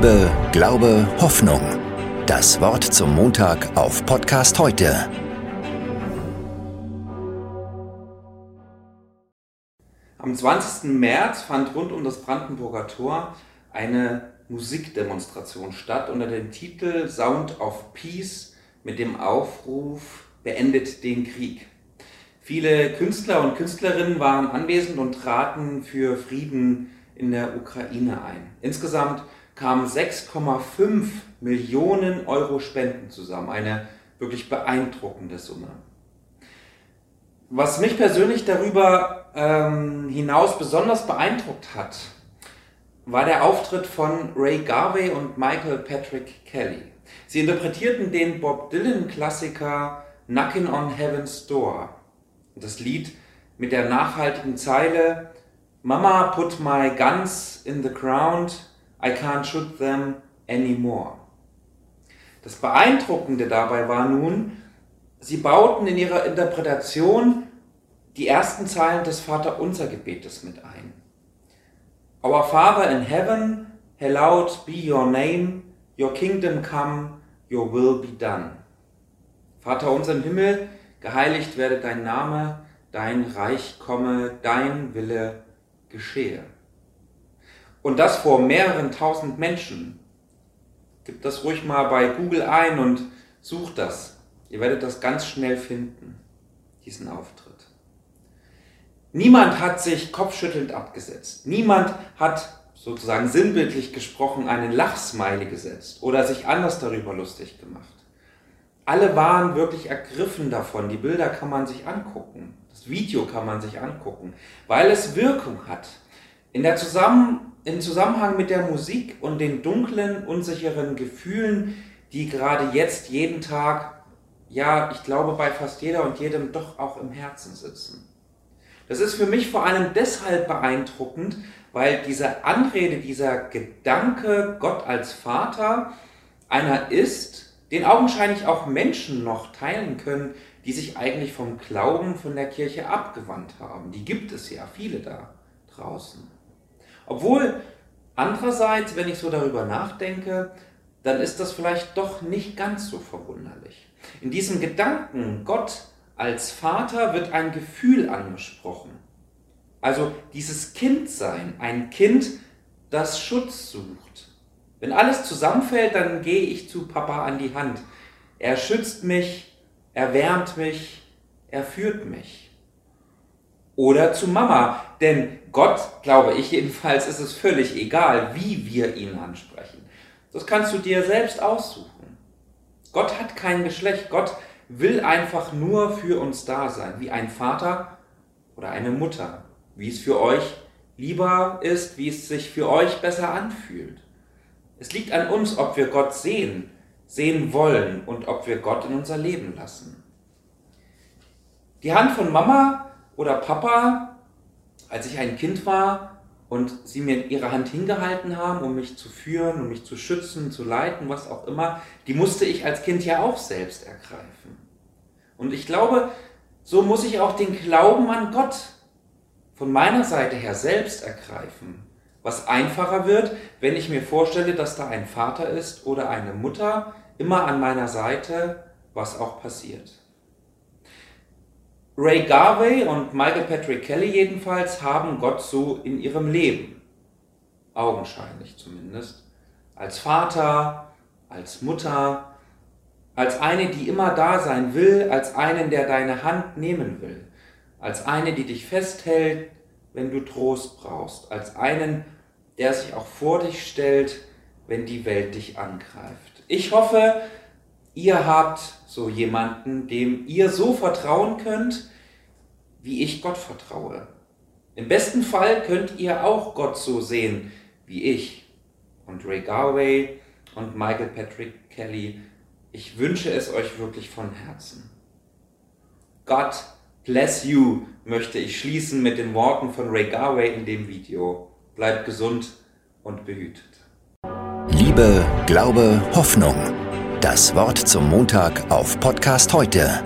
Liebe, Glaube, Hoffnung. Das Wort zum Montag auf Podcast heute. Am 20. März fand rund um das Brandenburger Tor eine Musikdemonstration statt unter dem Titel Sound of Peace mit dem Aufruf Beendet den Krieg. Viele Künstler und Künstlerinnen waren anwesend und traten für Frieden in der Ukraine ein. Insgesamt kamen 6,5 Millionen Euro Spenden zusammen. Eine wirklich beeindruckende Summe. Was mich persönlich darüber ähm, hinaus besonders beeindruckt hat, war der Auftritt von Ray Garvey und Michael Patrick Kelly. Sie interpretierten den Bob Dylan-Klassiker Knockin' on Heaven's Door. Das Lied mit der nachhaltigen Zeile Mama put my guns in the ground, I can't shoot them anymore. Das Beeindruckende dabei war nun, sie bauten in ihrer Interpretation die ersten Zeilen des Vaterunser-Gebetes mit ein. Our Father in heaven, hallowed be your name, your kingdom come, your will be done. Vater unser im Himmel, geheiligt werde dein Name, dein Reich komme, dein Wille geschehe. Und das vor mehreren tausend Menschen. Gib das ruhig mal bei Google ein und sucht das. Ihr werdet das ganz schnell finden, diesen Auftritt. Niemand hat sich kopfschüttelnd abgesetzt. Niemand hat sozusagen sinnbildlich gesprochen einen Lachsmiley gesetzt oder sich anders darüber lustig gemacht. Alle waren wirklich ergriffen davon. Die Bilder kann man sich angucken. Das Video kann man sich angucken, weil es Wirkung hat. In der Zusammen Im Zusammenhang mit der Musik und den dunklen, unsicheren Gefühlen, die gerade jetzt jeden Tag, ja, ich glaube bei fast jeder und jedem doch auch im Herzen sitzen. Das ist für mich vor allem deshalb beeindruckend, weil diese Anrede, dieser Gedanke, Gott als Vater, einer ist, den augenscheinlich auch Menschen noch teilen können, die sich eigentlich vom Glauben von der Kirche abgewandt haben. Die gibt es ja, viele da draußen. Obwohl andererseits, wenn ich so darüber nachdenke, dann ist das vielleicht doch nicht ganz so verwunderlich. In diesem Gedanken, Gott als Vater wird ein Gefühl angesprochen. Also dieses Kindsein, ein Kind, das Schutz sucht. Wenn alles zusammenfällt, dann gehe ich zu Papa an die Hand. Er schützt mich, er wärmt mich, er führt mich. Oder zu Mama, denn Gott, glaube ich jedenfalls, ist es völlig egal, wie wir ihn ansprechen. Das kannst du dir selbst aussuchen. Gott hat kein Geschlecht, Gott will einfach nur für uns da sein, wie ein Vater oder eine Mutter, wie es für euch lieber ist, wie es sich für euch besser anfühlt. Es liegt an uns, ob wir Gott sehen, sehen wollen und ob wir Gott in unser Leben lassen. Die Hand von Mama oder Papa, als ich ein Kind war und sie mir ihre Hand hingehalten haben, um mich zu führen, um mich zu schützen, zu leiten, was auch immer, die musste ich als Kind ja auch selbst ergreifen. Und ich glaube, so muss ich auch den Glauben an Gott von meiner Seite her selbst ergreifen. Was einfacher wird, wenn ich mir vorstelle, dass da ein Vater ist oder eine Mutter immer an meiner Seite, was auch passiert. Ray Garvey und Michael Patrick Kelly jedenfalls haben Gott so in ihrem Leben, augenscheinlich zumindest, als Vater, als Mutter, als eine, die immer da sein will, als einen, der deine Hand nehmen will, als eine, die dich festhält, wenn du Trost brauchst, als einen, der sich auch vor dich stellt, wenn die Welt dich angreift. Ich hoffe, ihr habt so jemanden, dem ihr so vertrauen könnt, wie ich Gott vertraue. Im besten Fall könnt ihr auch Gott so sehen wie ich und Ray Garvey und Michael Patrick Kelly ich wünsche es euch wirklich von Herzen. God bless you möchte ich schließen mit den Worten von Ray Garvey in dem Video. Bleibt gesund und behütet. Liebe, Glaube, Hoffnung. Das Wort zum Montag auf Podcast heute